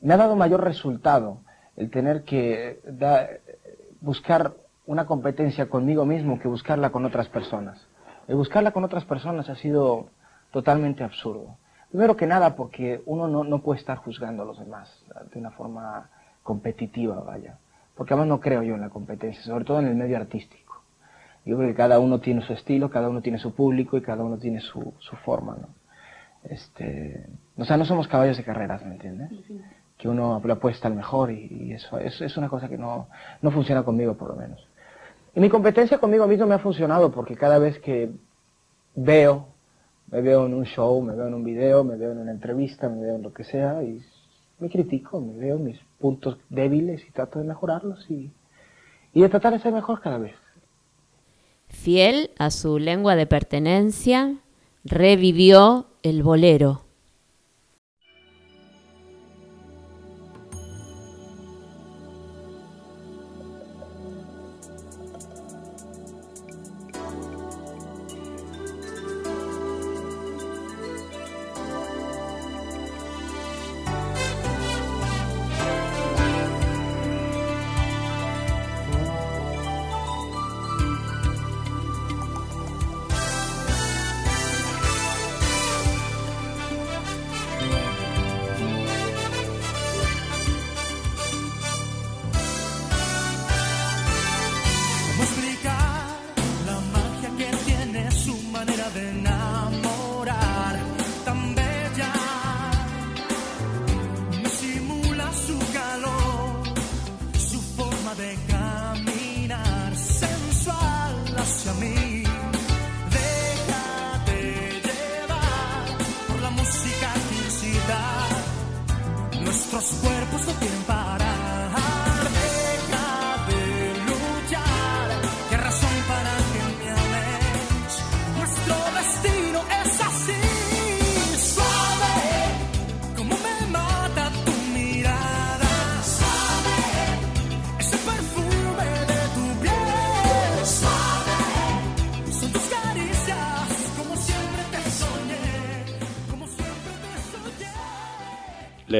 me ha dado mayor resultado el tener que buscar una competencia conmigo mismo que buscarla con otras personas. El buscarla con otras personas ha sido totalmente absurdo. Primero que nada porque uno no, no puede estar juzgando a los demás de una forma competitiva, vaya. Porque además no creo yo en la competencia, sobre todo en el medio artístico. Yo creo que cada uno tiene su estilo, cada uno tiene su público y cada uno tiene su, su forma, ¿no? Este, o sea, no somos caballos de carreras, ¿me entiendes? Que uno le apuesta al mejor y, eso, eso, es una cosa que no, no funciona conmigo, por lo menos. Y mi competencia conmigo mismo me ha funcionado porque cada vez que veo, me veo en un show, me veo en un video, me veo en una entrevista, me veo en lo que sea y me critico, me veo mis puntos débiles y trato de mejorarlos y, y de tratar de ser mejor cada vez. Fiel a su lengua de pertenencia, revivió el bolero.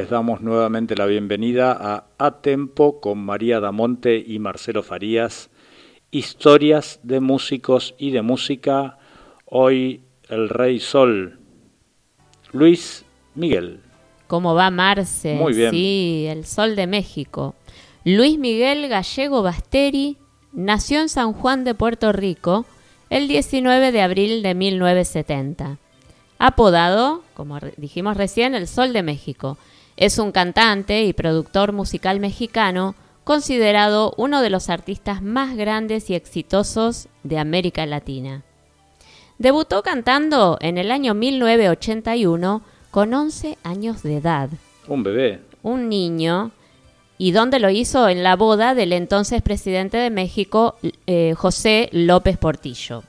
Les damos nuevamente la bienvenida a A Tempo con María Damonte y Marcelo Farías. Historias de músicos y de música. Hoy el Rey Sol. Luis Miguel. ¿Cómo va Marce? Muy bien. Sí, el Sol de México. Luis Miguel Gallego Basteri nació en San Juan de Puerto Rico el 19 de abril de 1970. Apodado, como dijimos recién, el Sol de México es un cantante y productor musical mexicano considerado uno de los artistas más grandes y exitosos de América Latina. Debutó cantando en el año 1981 con 11 años de edad. Un bebé. Un niño. ¿Y dónde lo hizo? En la boda del entonces presidente de México, eh, José López Portillo.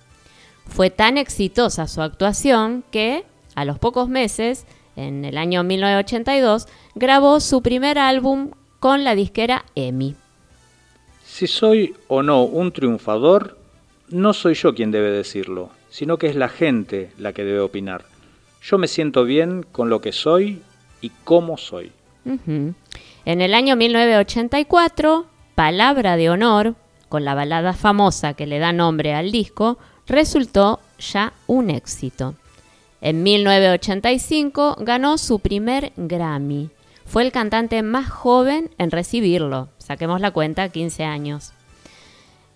Fue tan exitosa su actuación que, a los pocos meses, en el año 1982, grabó su primer álbum con la disquera EMI. Si soy o no un triunfador, no soy yo quien debe decirlo, sino que es la gente la que debe opinar. Yo me siento bien con lo que soy y cómo soy. En el año 1984, Palabra de Honor, con la balada famosa que le da nombre al disco, resultó ya un éxito. En 1985 ganó su primer Grammy. Fue el cantante más joven en recibirlo. Saquemos la cuenta, 15 años.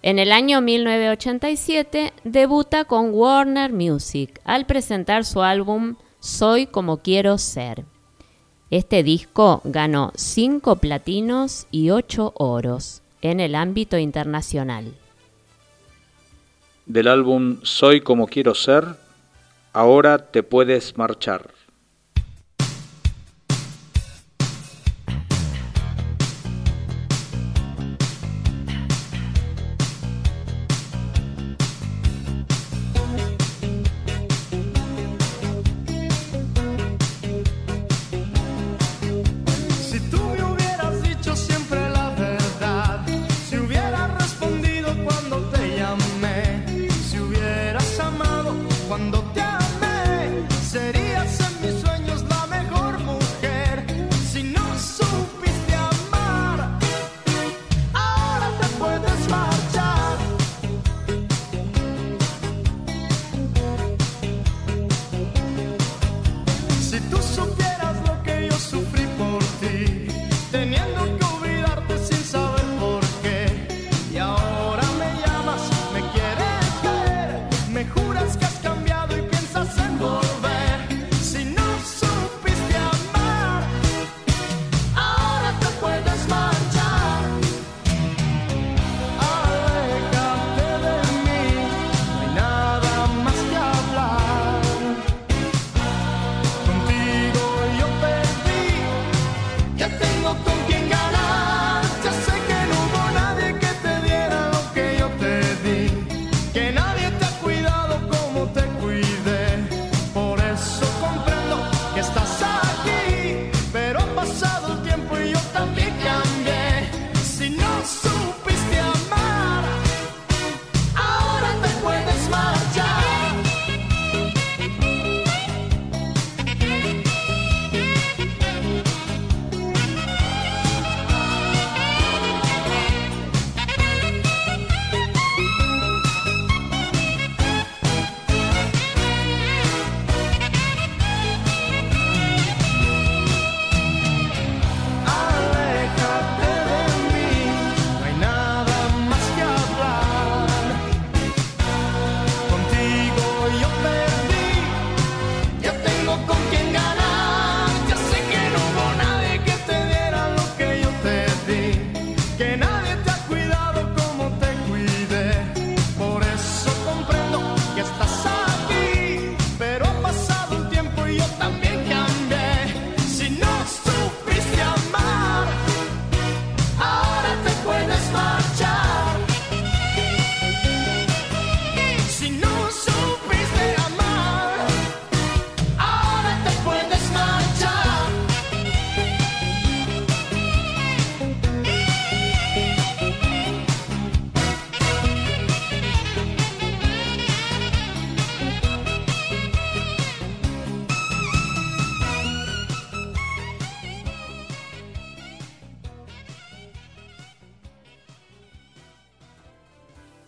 En el año 1987 debuta con Warner Music al presentar su álbum Soy como quiero ser. Este disco ganó 5 platinos y 8 oros en el ámbito internacional. Del álbum Soy como quiero ser Ahora te puedes marchar.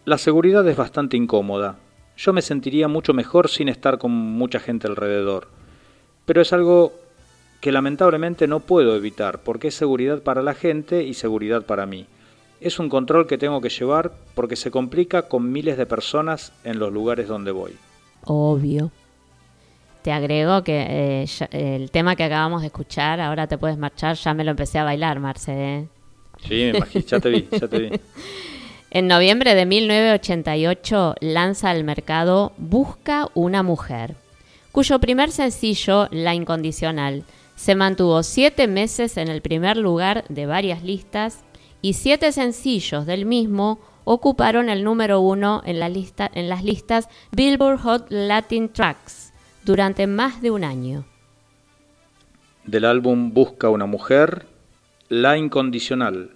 La seguridad es bastante incómoda. Yo me sentiría mucho mejor sin estar con mucha gente alrededor. Pero es algo que lamentablemente no puedo evitar porque es seguridad para la gente y seguridad para mí. Es un control que tengo que llevar porque se complica con miles de personas en los lugares donde voy. Obvio. Te agrego que eh, el tema que acabamos de escuchar, ahora te puedes marchar, ya me lo empecé a bailar, Marce. ¿eh? Sí, me imagino, ya te vi, ya te vi. En noviembre de 1988 lanza al mercado Busca una mujer, cuyo primer sencillo, La Incondicional, se mantuvo siete meses en el primer lugar de varias listas y siete sencillos del mismo ocuparon el número uno en, las listas Billboard Hot Latin Tracks durante más de un año. Del álbum Busca una mujer, La Incondicional.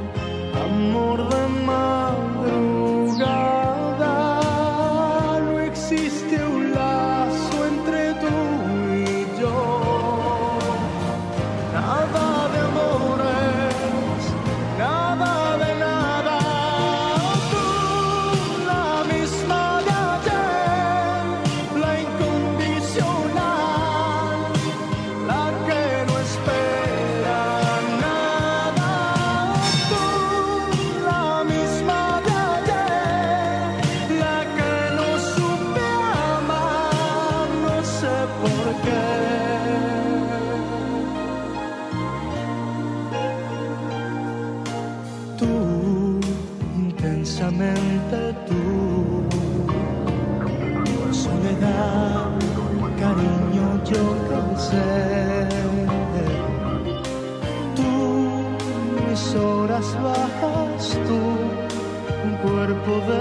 mujer,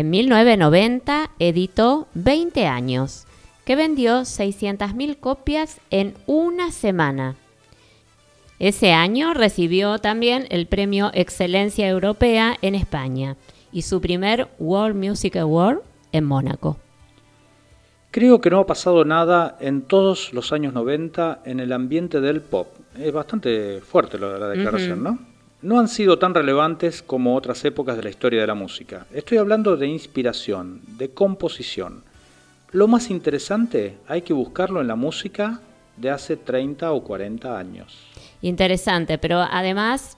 En 1990 editó 20 años, que vendió 600.000 copias en una semana. Ese año recibió también el premio Excelencia Europea en España y su primer World Music Award en Mónaco. Creo que no ha pasado nada en todos los años 90 en el ambiente del pop. Es bastante fuerte la, declaración, ¿no? No han sido tan relevantes como otras épocas de la historia de la música. Estoy hablando de inspiración, de composición. Lo más interesante hay que buscarlo en la música de hace 30 o 40 años. Interesante, pero además,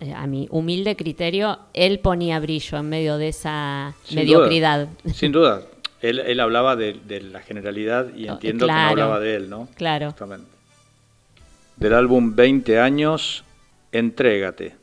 eh, a mi humilde criterio, él ponía brillo en medio de esa mediocridad. sin duda. Él, hablaba de, la generalidad y oh, entiendo que no hablaba de él, ¿no? Claro. Justamente. Del álbum 20 años, Entrégate.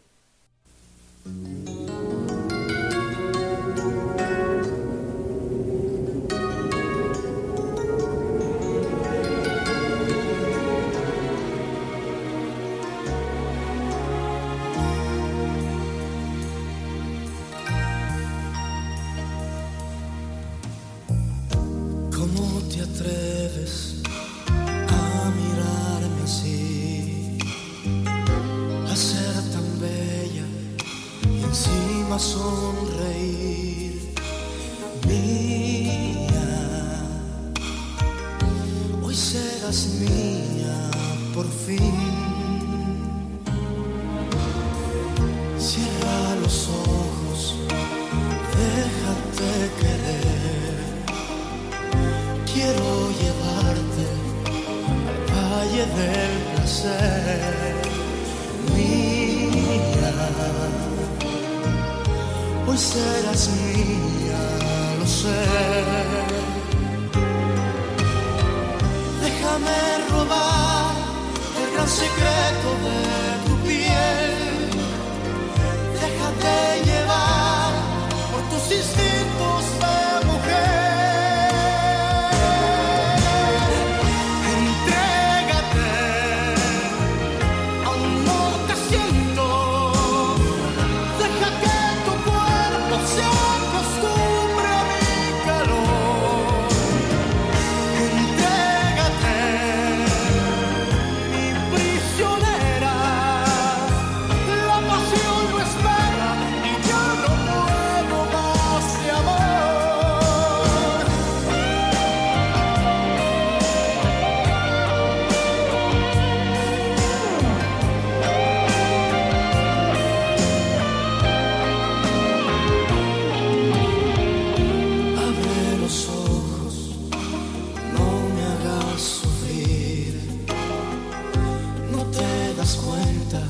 Cuenta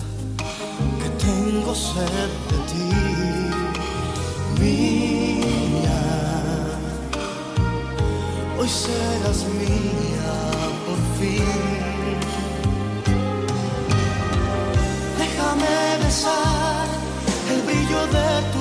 que tengo sed de ti, mía. Hoy serás mía por fin. Déjame besar el brillo de tu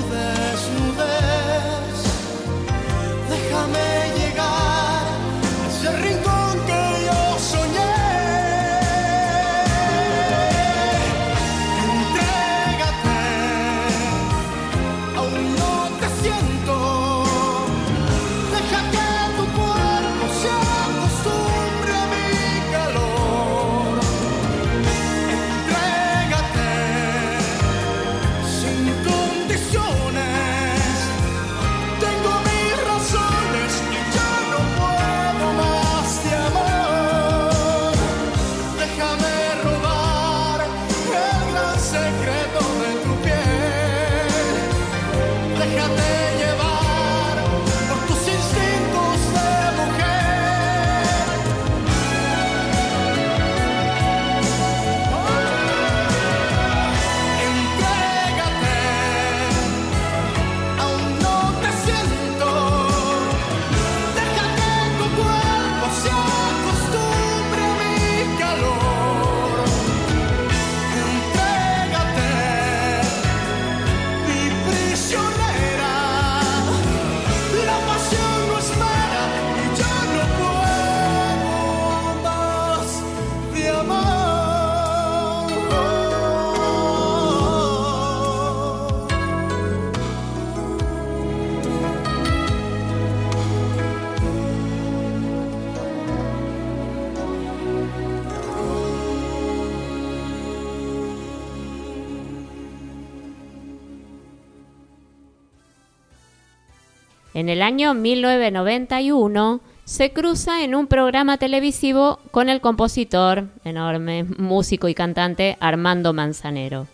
En el año 1991 se cruza en un programa televisivo con el compositor, enorme músico y cantante Armando Manzanero.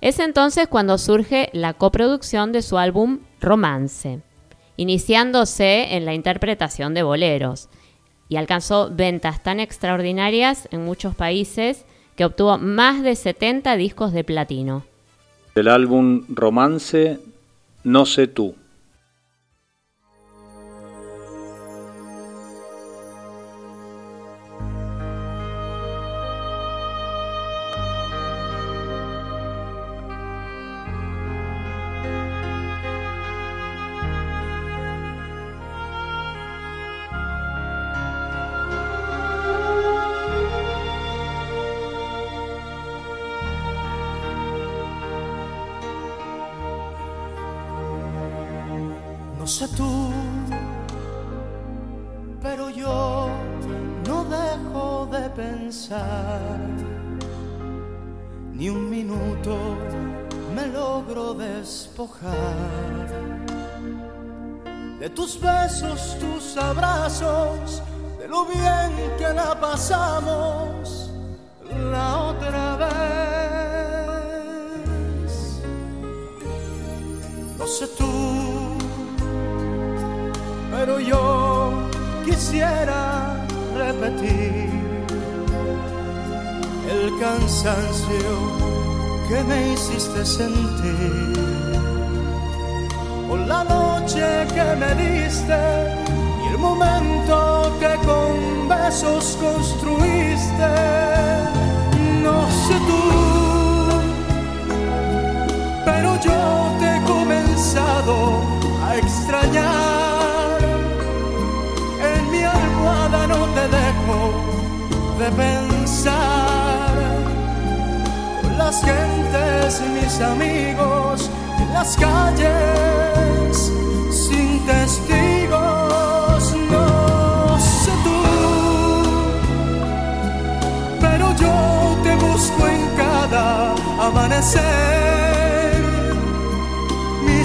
Es entonces cuando surge la coproducción de su álbum Romance, iniciándose en la interpretación de boleros, y alcanzó ventas tan extraordinarias en muchos países que obtuvo más de 70 discos de platino. Del álbum Romance, No sé tú. No sé tú, pero yo quisiera repetir el cansancio que me hiciste sentir por la noche que me diste y el momento que con besos construiste. No sé tú, pero yo te a extrañar. En mi almohada no te dejo de pensar. Con las gentes mis amigos en las calles sin testigos. No sé tú, pero yo te busco en cada amanecer.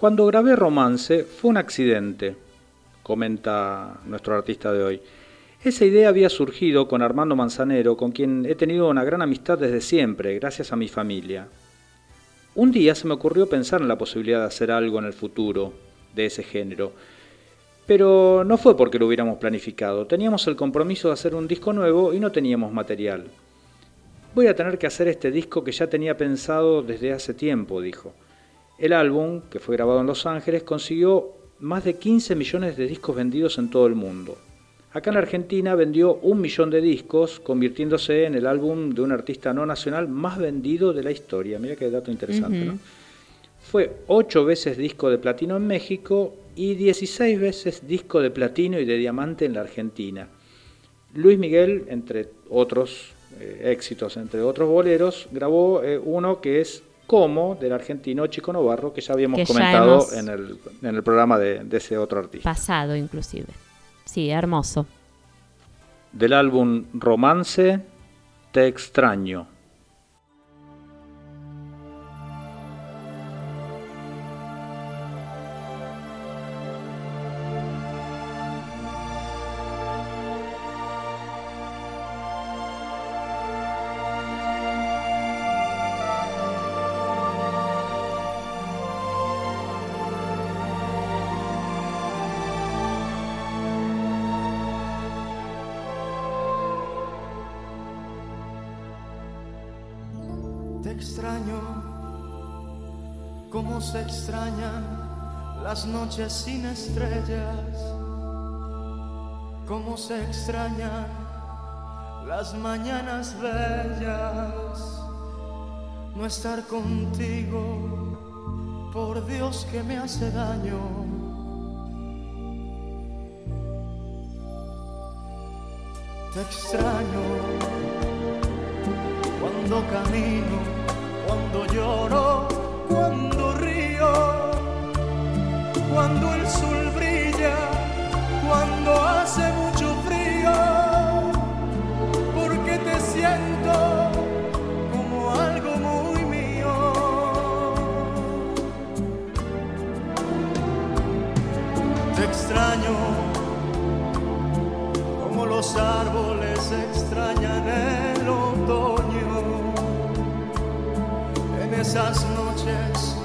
Cuando grabé Romance fue un accidente, comenta nuestro artista de hoy. Esa idea había surgido con Armando Manzanero, con quien he tenido una gran amistad desde siempre, gracias a mi familia. Un día se me ocurrió pensar en la posibilidad de hacer algo en el futuro de ese género, pero no fue porque lo hubiéramos planificado. Teníamos el compromiso de hacer un disco nuevo y no teníamos material. Voy a tener que hacer este disco que ya tenía pensado desde hace tiempo, dijo. El álbum, que fue grabado en Los Ángeles, consiguió más de 15 millones de discos vendidos en todo el mundo. Acá en Argentina vendió un millón de discos, convirtiéndose en el álbum de un artista no nacional más vendido de la historia. Mira qué dato interesante, ¿no? Fue ocho veces disco de platino en México y 16 veces disco de platino y de diamante en la Argentina. Luis Miguel, entre otros eh, éxitos, entre otros boleros, grabó eh, uno que es Como, del argentino Chico Novarro, que ya habíamos Que comentado en, el, en el programa de, de ese otro artista. Pasado inclusive. Sí, hermoso. Del álbum Romance, Te extraño. Sin estrellas, como se extrañan las mañanas bellas, no estar contigo, por Dios que me hace daño. Te extraño cuando camino, cuando lloro, extraño como los árboles extrañan el otoño en esas noches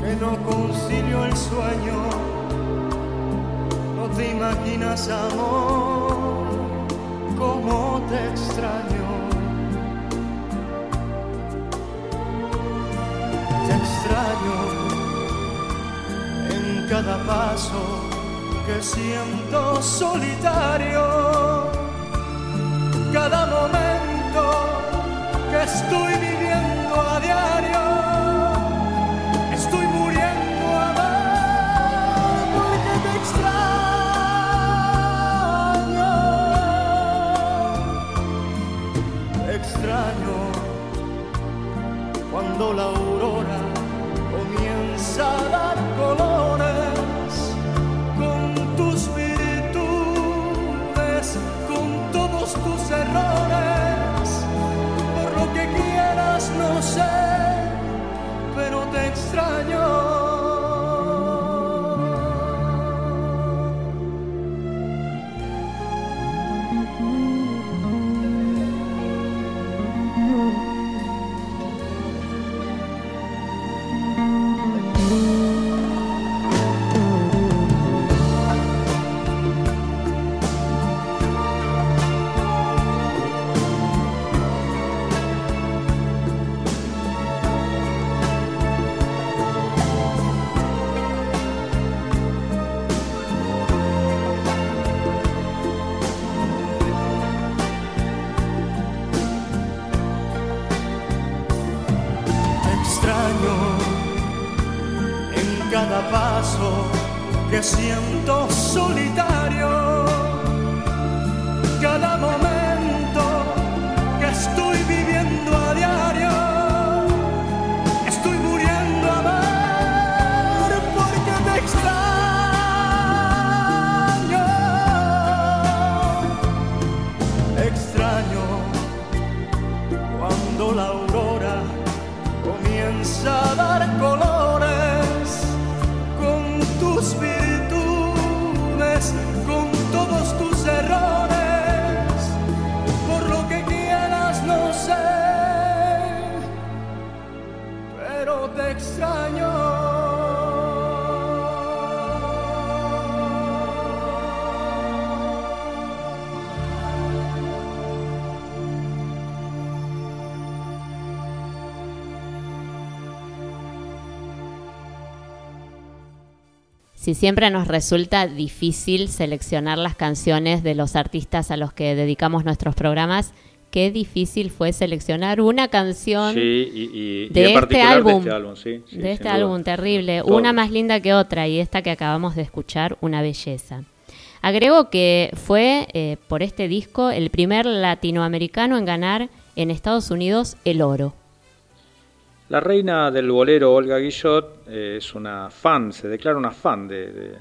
que no concilio el sueño. No te imaginas, amor, cómo te extraño. Te extraño en cada paso que siento solitario cada momento que estoy viviendo a diario. Estoy muriendo a porque te extraño. Extraño cuando la que Si siempre nos resulta difícil seleccionar las canciones de los artistas a los que dedicamos nuestros programas, qué difícil fue seleccionar una canción Sí, y, y- y de este particular álbum. de este álbum, sí, sí, de este álbum terrible, Todo. una más linda que otra y esta que acabamos de escuchar, una belleza. Agrego que fue eh, por este disco el primer latinoamericano en ganar en Estados Unidos el oro. La reina del bolero, Olga Guillot, eh, es una fan, se declara una fan de,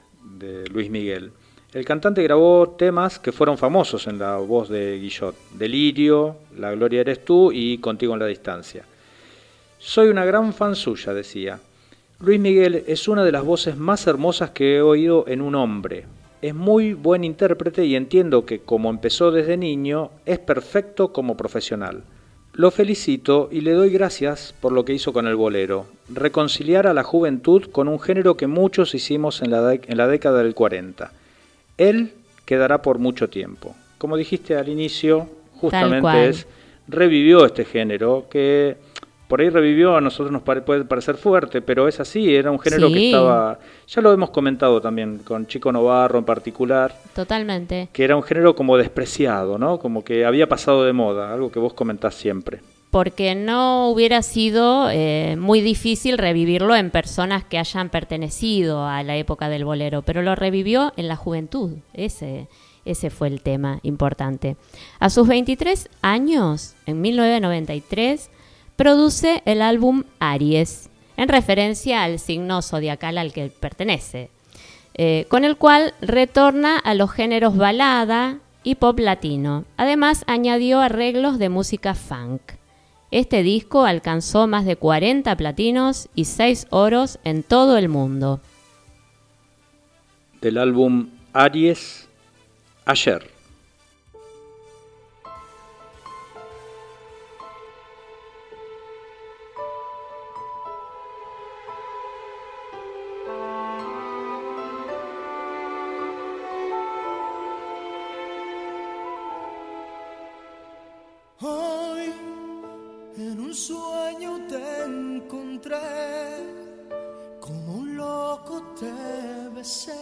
Luis Miguel. El cantante grabó temas que fueron famosos en la voz de Guillot. Delirio, La Gloria Eres Tú y Contigo en la Distancia. Soy una gran fan suya, decía. Luis Miguel es una de las voces más hermosas que he oído en un hombre. Es muy buen intérprete y entiendo que como empezó desde niño, es perfecto como profesional. Lo felicito y le doy gracias por lo que hizo con el bolero, reconciliar a la juventud con un género que muchos hicimos en la, en la década del 40. Él quedará por mucho tiempo. Como dijiste al inicio, justamente es, revivió este género que por ahí revivió, a nosotros nos puede parecer fuerte, pero es así, era un género que estaba, ya lo hemos comentado también con Chico Novarro en particular, Totalmente. que era un género como despreciado, ¿no? Como que había pasado de moda, algo que vos comentás siempre. Porque no hubiera sido eh, muy difícil revivirlo en personas que hayan pertenecido a la época del bolero, pero lo revivió en la juventud. Ese, ese fue el tema importante. A sus 23 años, en 1993, produce el álbum Aries, en referencia al signo zodiacal al que pertenece, eh, con el cual retorna a los géneros balada y pop latino. Además, añadió arreglos de música funk. Este disco alcanzó más de 40 platinos y 6 oros en todo el mundo. Del álbum Aries, Ayer. Sueño te encontré, como un loco te besé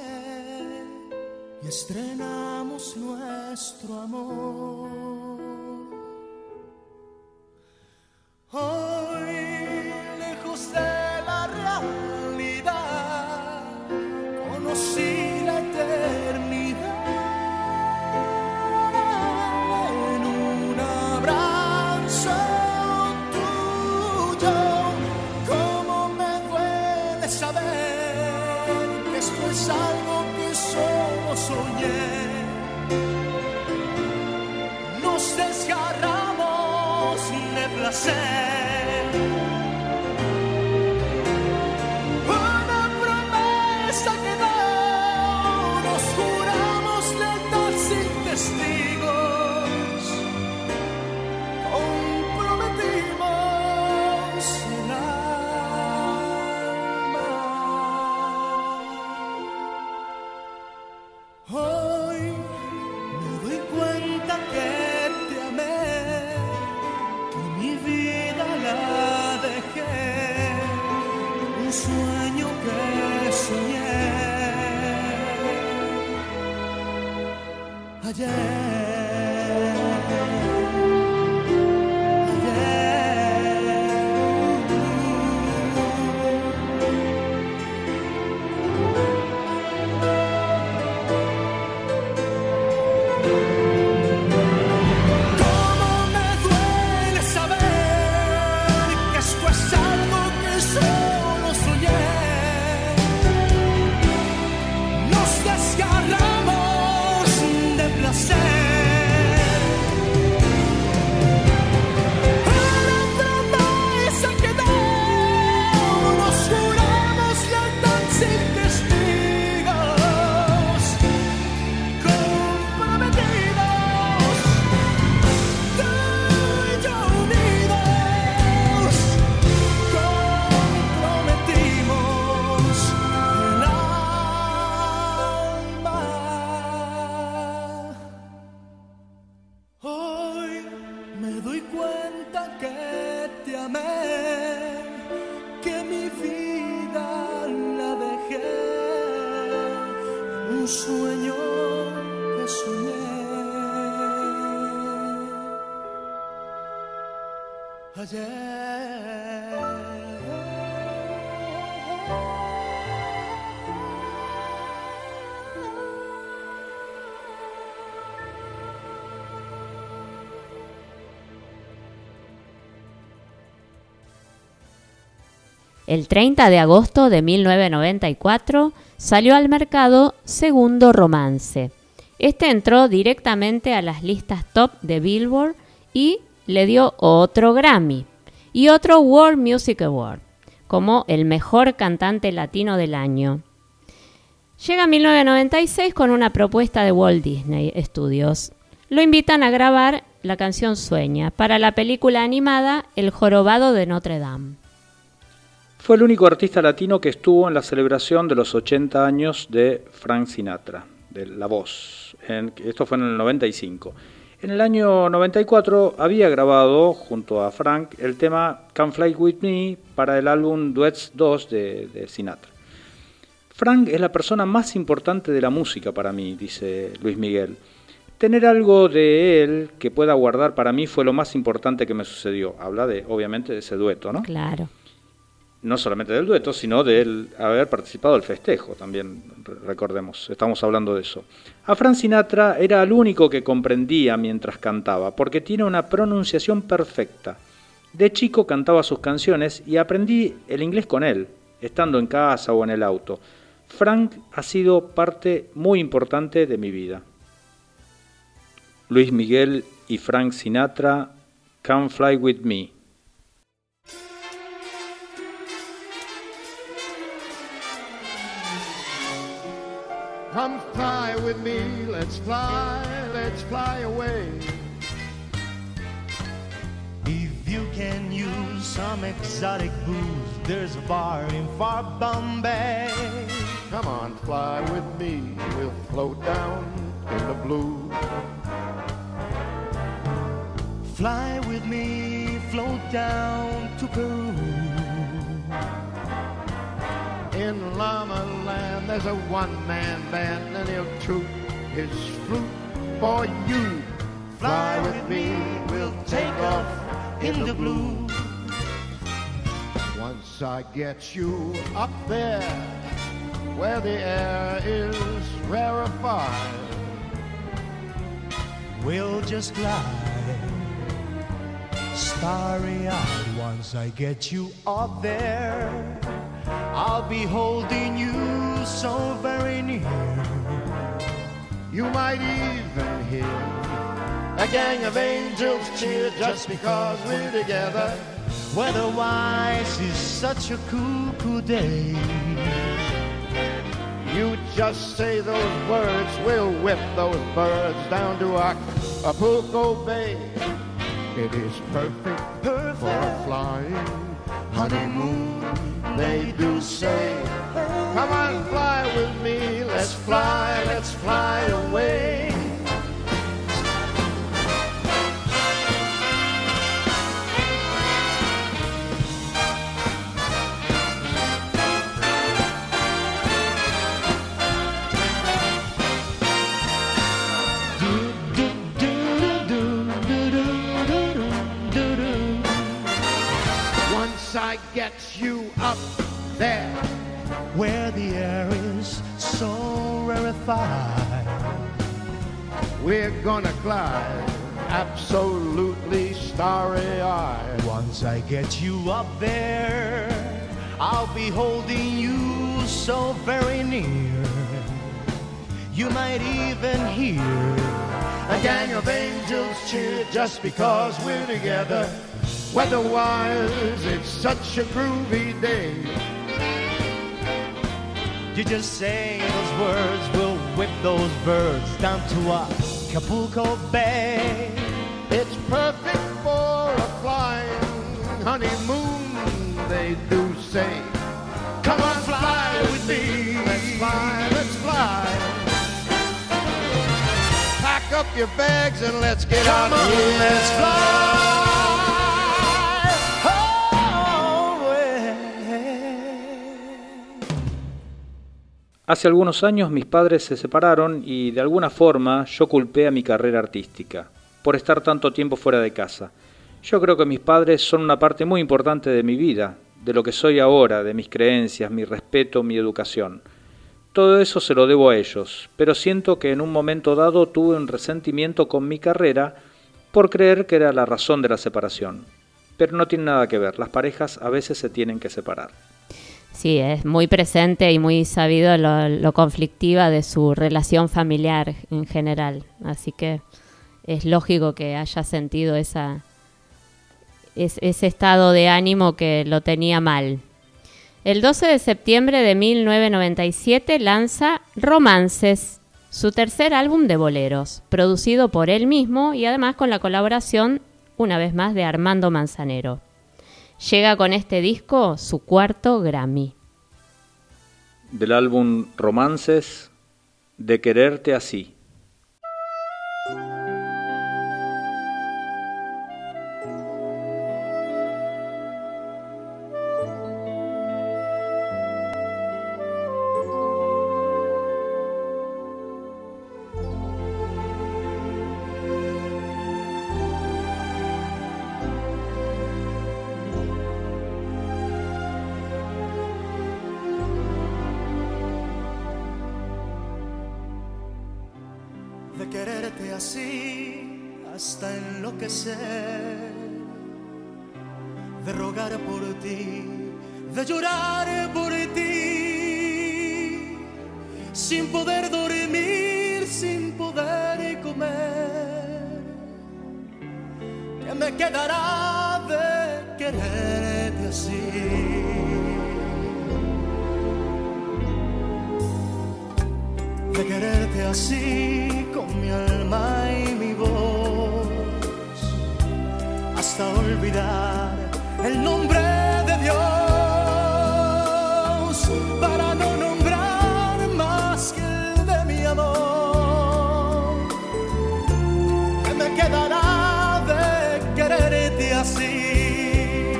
y estrenamos nuestro amor. El 30 de agosto de 1994 salió al mercado Segundo Romance. Este entró directamente a las listas top de Billboard y le dio otro Grammy y otro World Music Award como el mejor cantante latino del año. Llega 1996 con una propuesta de Walt Disney Studios. Lo invitan a grabar la canción Sueña para la película animada El jorobado de Notre Dame. Fue el único artista latino que estuvo en la celebración de los 80 años de Frank Sinatra, de La Voz. esto fue en el 95. En el año 94 había grabado junto a Frank el tema Can Fly With Me para el álbum Duets 2 de, de Sinatra. Frank es la persona más importante de la música para mí, dice Luis Miguel. Tener algo de él que pueda guardar para mí fue lo más importante que me sucedió. Habla de, obviamente, de ese dueto, ¿no? Claro no solamente del dueto, sino de haber participado del festejo también, recordemos, estamos hablando de eso. A Frank Sinatra era el único que comprendía mientras cantaba, porque tiene una pronunciación perfecta. De chico cantaba sus canciones y aprendí el inglés con él, estando en casa o en el auto. Frank ha sido parte muy importante de mi vida. Luis Miguel y Frank Sinatra, Come Fly With Me. Come fly with me, let's fly, let's fly away. If you can use some exotic booze, there's a bar in far Bombay. Come on, fly with me, we'll float down in the blue. Fly with me, float down to Peru. In Llama Land, there's a one-man band, and he'll toot his flute for you. Fly with me, we'll take off in the blue. Once I get you up there, where the air is rarefied, we'll just glide, starry-eyed. Once I get you up there. I'll be holding you so very near. You might even hear a gang of angels cheer just because we're together. Weatherwise is such a cool, cool day. You just say those words, we'll whip those birds down to Acapulco Bay. It is perfect, perfect. for a flying honeymoon, they do say. Come on, fly with me, let's fly, let's fly away. There where the air is so rarefied. We're gonna glide absolutely starry eyed. Once I get you up there, I'll be holding you so very near. You might even hear a gang of angels cheer just because we're together. Weather-wise, it's such a groovy day. You just say those words, we'll whip those birds down to Acapulco Bay. It's perfect for a flying honeymoon, they do say. Come on, fly with me. Let's fly, let's fly. Pack up your bags and let's get Come out on, here. let's fly Hace algunos años mis padres se separaron y de alguna forma yo culpé a mi carrera artística por estar tanto tiempo fuera de casa. Yo creo que mis padres son una parte muy importante de mi vida, de lo que soy ahora, de mis creencias, mi respeto, mi educación. Todo eso se lo debo a ellos, pero siento que en un momento dado tuve un resentimiento con mi carrera por creer que era la razón de la separación. Pero no tiene nada que ver, las parejas a veces se tienen que separar. Sí, es muy presente y muy sabido lo, conflictiva de su relación familiar en general. Así que es lógico que haya sentido esa, es- ese estado de ánimo que lo tenía mal. El 12 de septiembre de 1997 lanza Romances, su tercer álbum de boleros, producido por él mismo y además con la colaboración, una vez más, de Armando Manzanero. Llega con este disco su cuarto Grammy. Del álbum Romances, de quererte así. Así hasta enloquecer, de rogar por ti, de llorar por ti, sin poder dormir, sin poder comer. ¿Qué me quedará de quererte así? de quererte así olvidar el nombre de Dios, para no nombrar más que el de mi amor. ¿Qué me quedará de quererte así?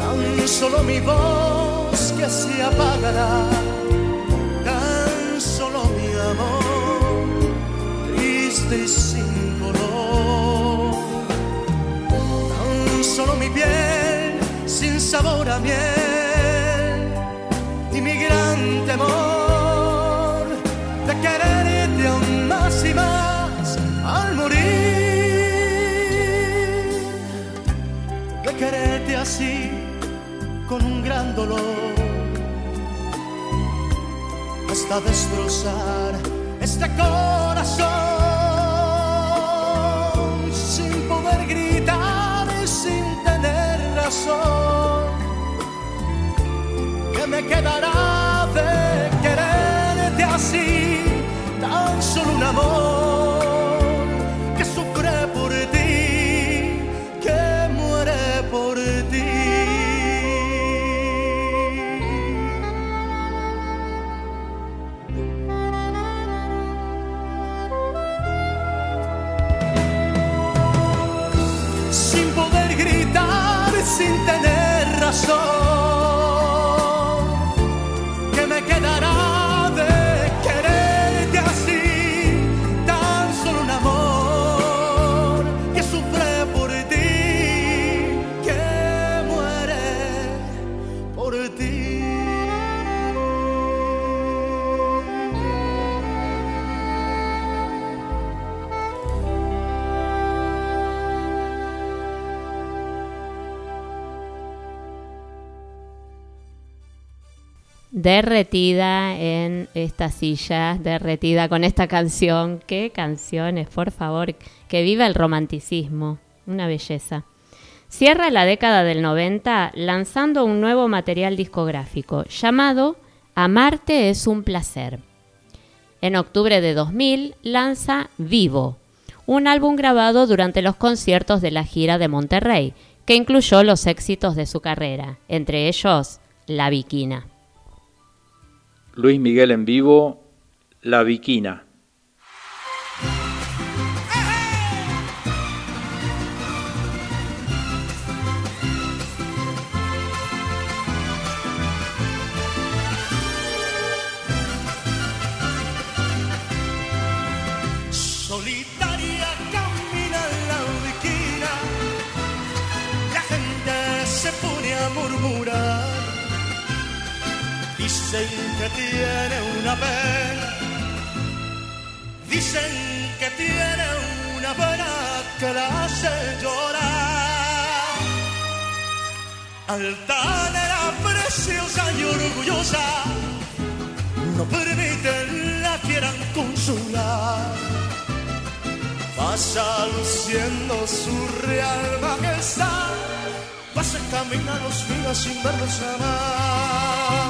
Tan solo mi voz que se apagará sabor a miel y mi gran temor de quererte aún más y más al morir, de quererte así con un gran dolor hasta destrozar este corazón tener razón. ¿Qué me quedará de quererte así? Tan solo un amor Derretida en esta silla, derretida con esta canción. Qué canciones, por favor. Que viva el romanticismo. Una belleza. Cierra la década del 90 lanzando un nuevo material discográfico llamado Amarte es un placer. En octubre de 2000 lanza Vivo, un álbum grabado durante los conciertos de la gira de Monterrey, que incluyó los éxitos de su carrera, entre ellos La Viquina. Luis Miguel en vivo, La Viquina. Que tiene una pena. Dicen que tiene una pena que la hace llorar. Altanera, preciosa y orgullosa, no permiten la quieran consolar. Pasa luciendo su real majestad, pasa camina los días sin verlos jamás.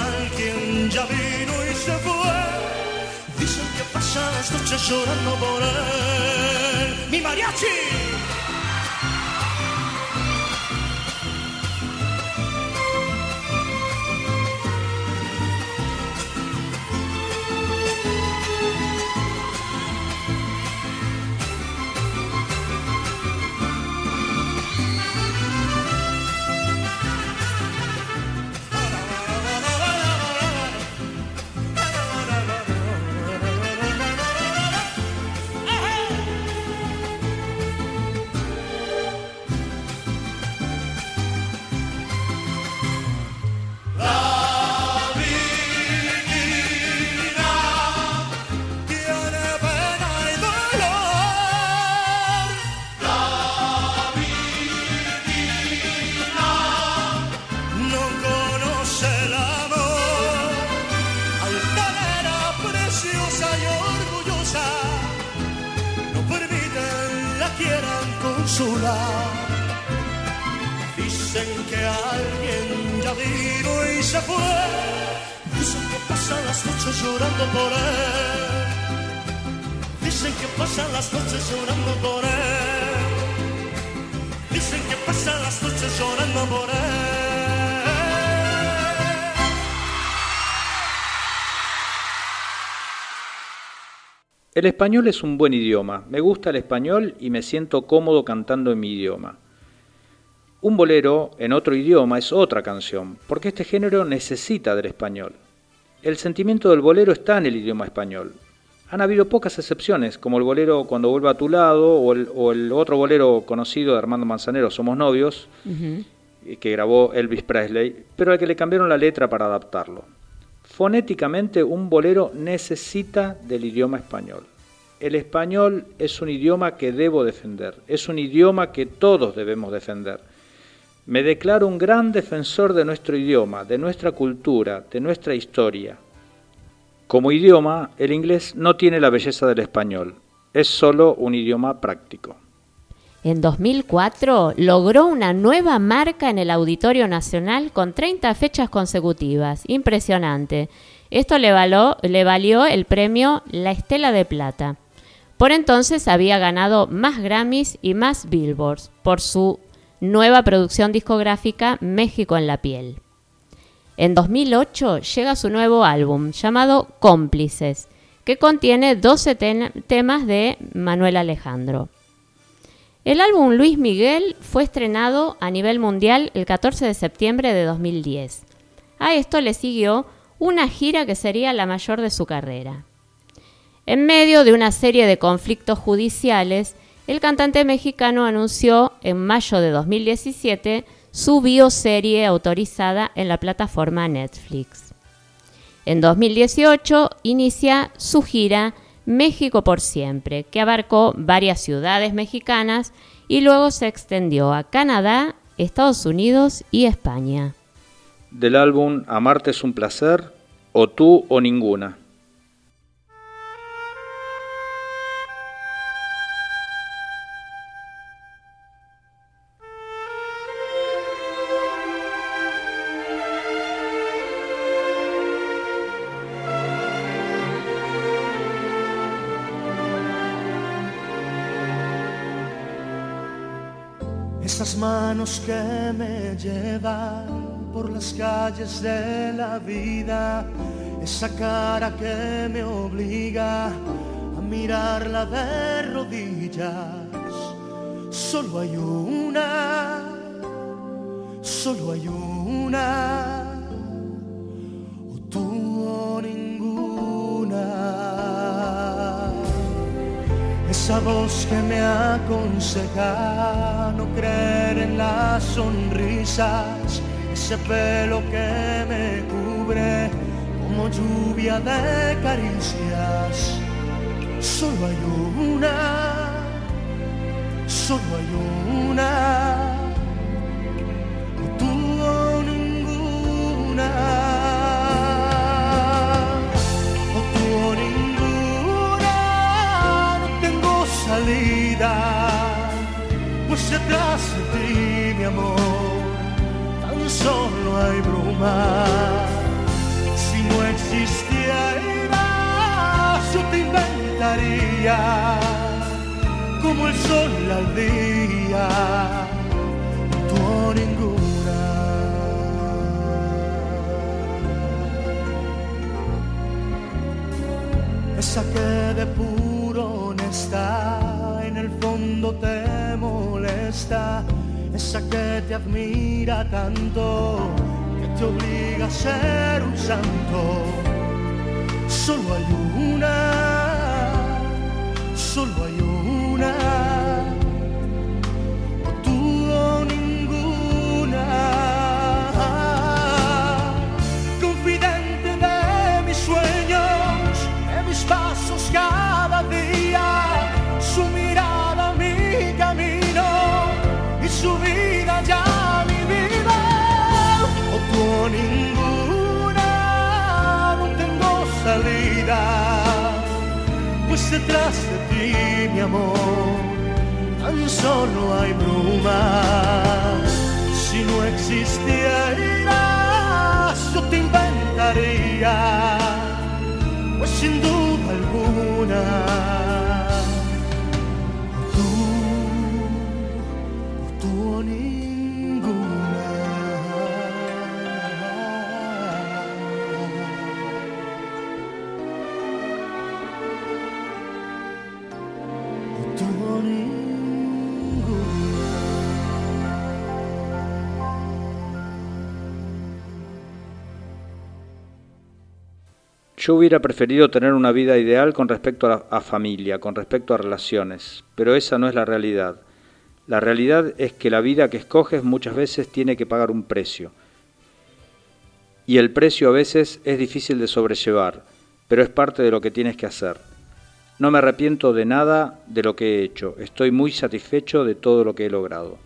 las noches llorando por él. ¡Mi mariachi! El español es un buen idioma. Me gusta el español y me siento cómodo cantando en mi idioma. Un bolero en otro idioma es otra canción, porque este género necesita del español. El sentimiento del bolero está en el idioma español. Han habido pocas excepciones, como el bolero Cuando vuelva a tu lado o el, o el otro bolero conocido de Armando Manzanero, Somos novios, que grabó Elvis Presley, pero al que le cambiaron la letra para adaptarlo. Fonéticamente, un bolero necesita del idioma español. El español es un idioma que debo defender, es un idioma que todos debemos defender. Me declaro un gran defensor de nuestro idioma, de nuestra cultura, de nuestra historia. Como idioma, el inglés no tiene la belleza del español, es solo un idioma práctico. En 2004 logró una nueva marca en el Auditorio Nacional con 30 fechas consecutivas. Impresionante. Esto le, le valió el premio La Estela de Plata. Por entonces había ganado más Grammys y más Billboards por su nueva producción discográfica México en la piel. En 2008 llega su nuevo álbum llamado Cómplices, que contiene 12 ten- temas de Manuel Alejandro. El álbum Luis Miguel fue estrenado a nivel mundial el 14 de septiembre de 2010. A esto le siguió una gira que sería la mayor de su carrera. En medio de una serie de conflictos judiciales, el cantante mexicano anunció en mayo de 2017 su bioserie autorizada en la plataforma Netflix. En 2018 inicia su gira México por siempre, que abarcó varias ciudades mexicanas y luego se extendió a Canadá, Estados Unidos y España. Del álbum Amarte es un placer, o tú o ninguna. Esas manos que me llevan por las calles de la vida, esa cara que me obliga a mirarla de rodillas. Solo hay una, solo hay una, o tú ninguna. Esa voz que me aconseja creer en las sonrisas, ese pelo que me cubre como lluvia de caricias. Solo hay una, solo hay una, tan solo hay bruma. Si no existiera, yo te inventaría como el sol al día, o ninguna. esa que de puro honesta en el fondo te molesta, esa que te admira tanto que te obliga a ser un santo. Solo hay una, detrás de ti, mi amor, tan solo hay bruma. Si no existieras, yo te inventaría, pues sin duda alguna, Yo hubiera preferido tener una vida ideal con respecto a, a familia, con respecto a relaciones, pero esa no es la realidad. La realidad es que la vida que escoges muchas veces tiene que pagar un precio. Y el precio a veces es difícil de sobrellevar, pero es parte de lo que tienes que hacer. No me arrepiento de nada de lo que he hecho, estoy muy satisfecho de todo lo que he logrado.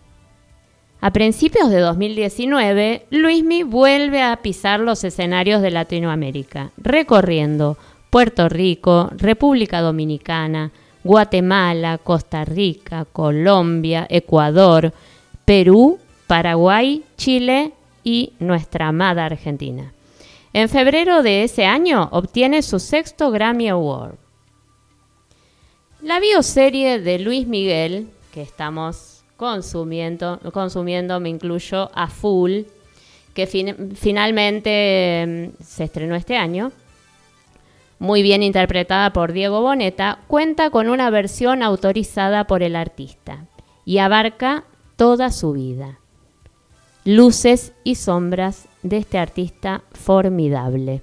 A principios de 2019, Luismi vuelve a pisar los escenarios de Latinoamérica, recorriendo Puerto Rico, República Dominicana, Guatemala, Costa Rica, Colombia, Ecuador, Perú, Paraguay, Chile y nuestra amada Argentina. En febrero de ese año obtiene su sexto Grammy Award. La bioserie de Luis Miguel, que estamos consumiendo, consumiendo me incluyo a full, que fin- finalmente mm, se estrenó este año, muy bien interpretada por Diego Boneta, cuenta con una versión autorizada por el artista y abarca toda su vida. Luces y sombras de este artista formidable.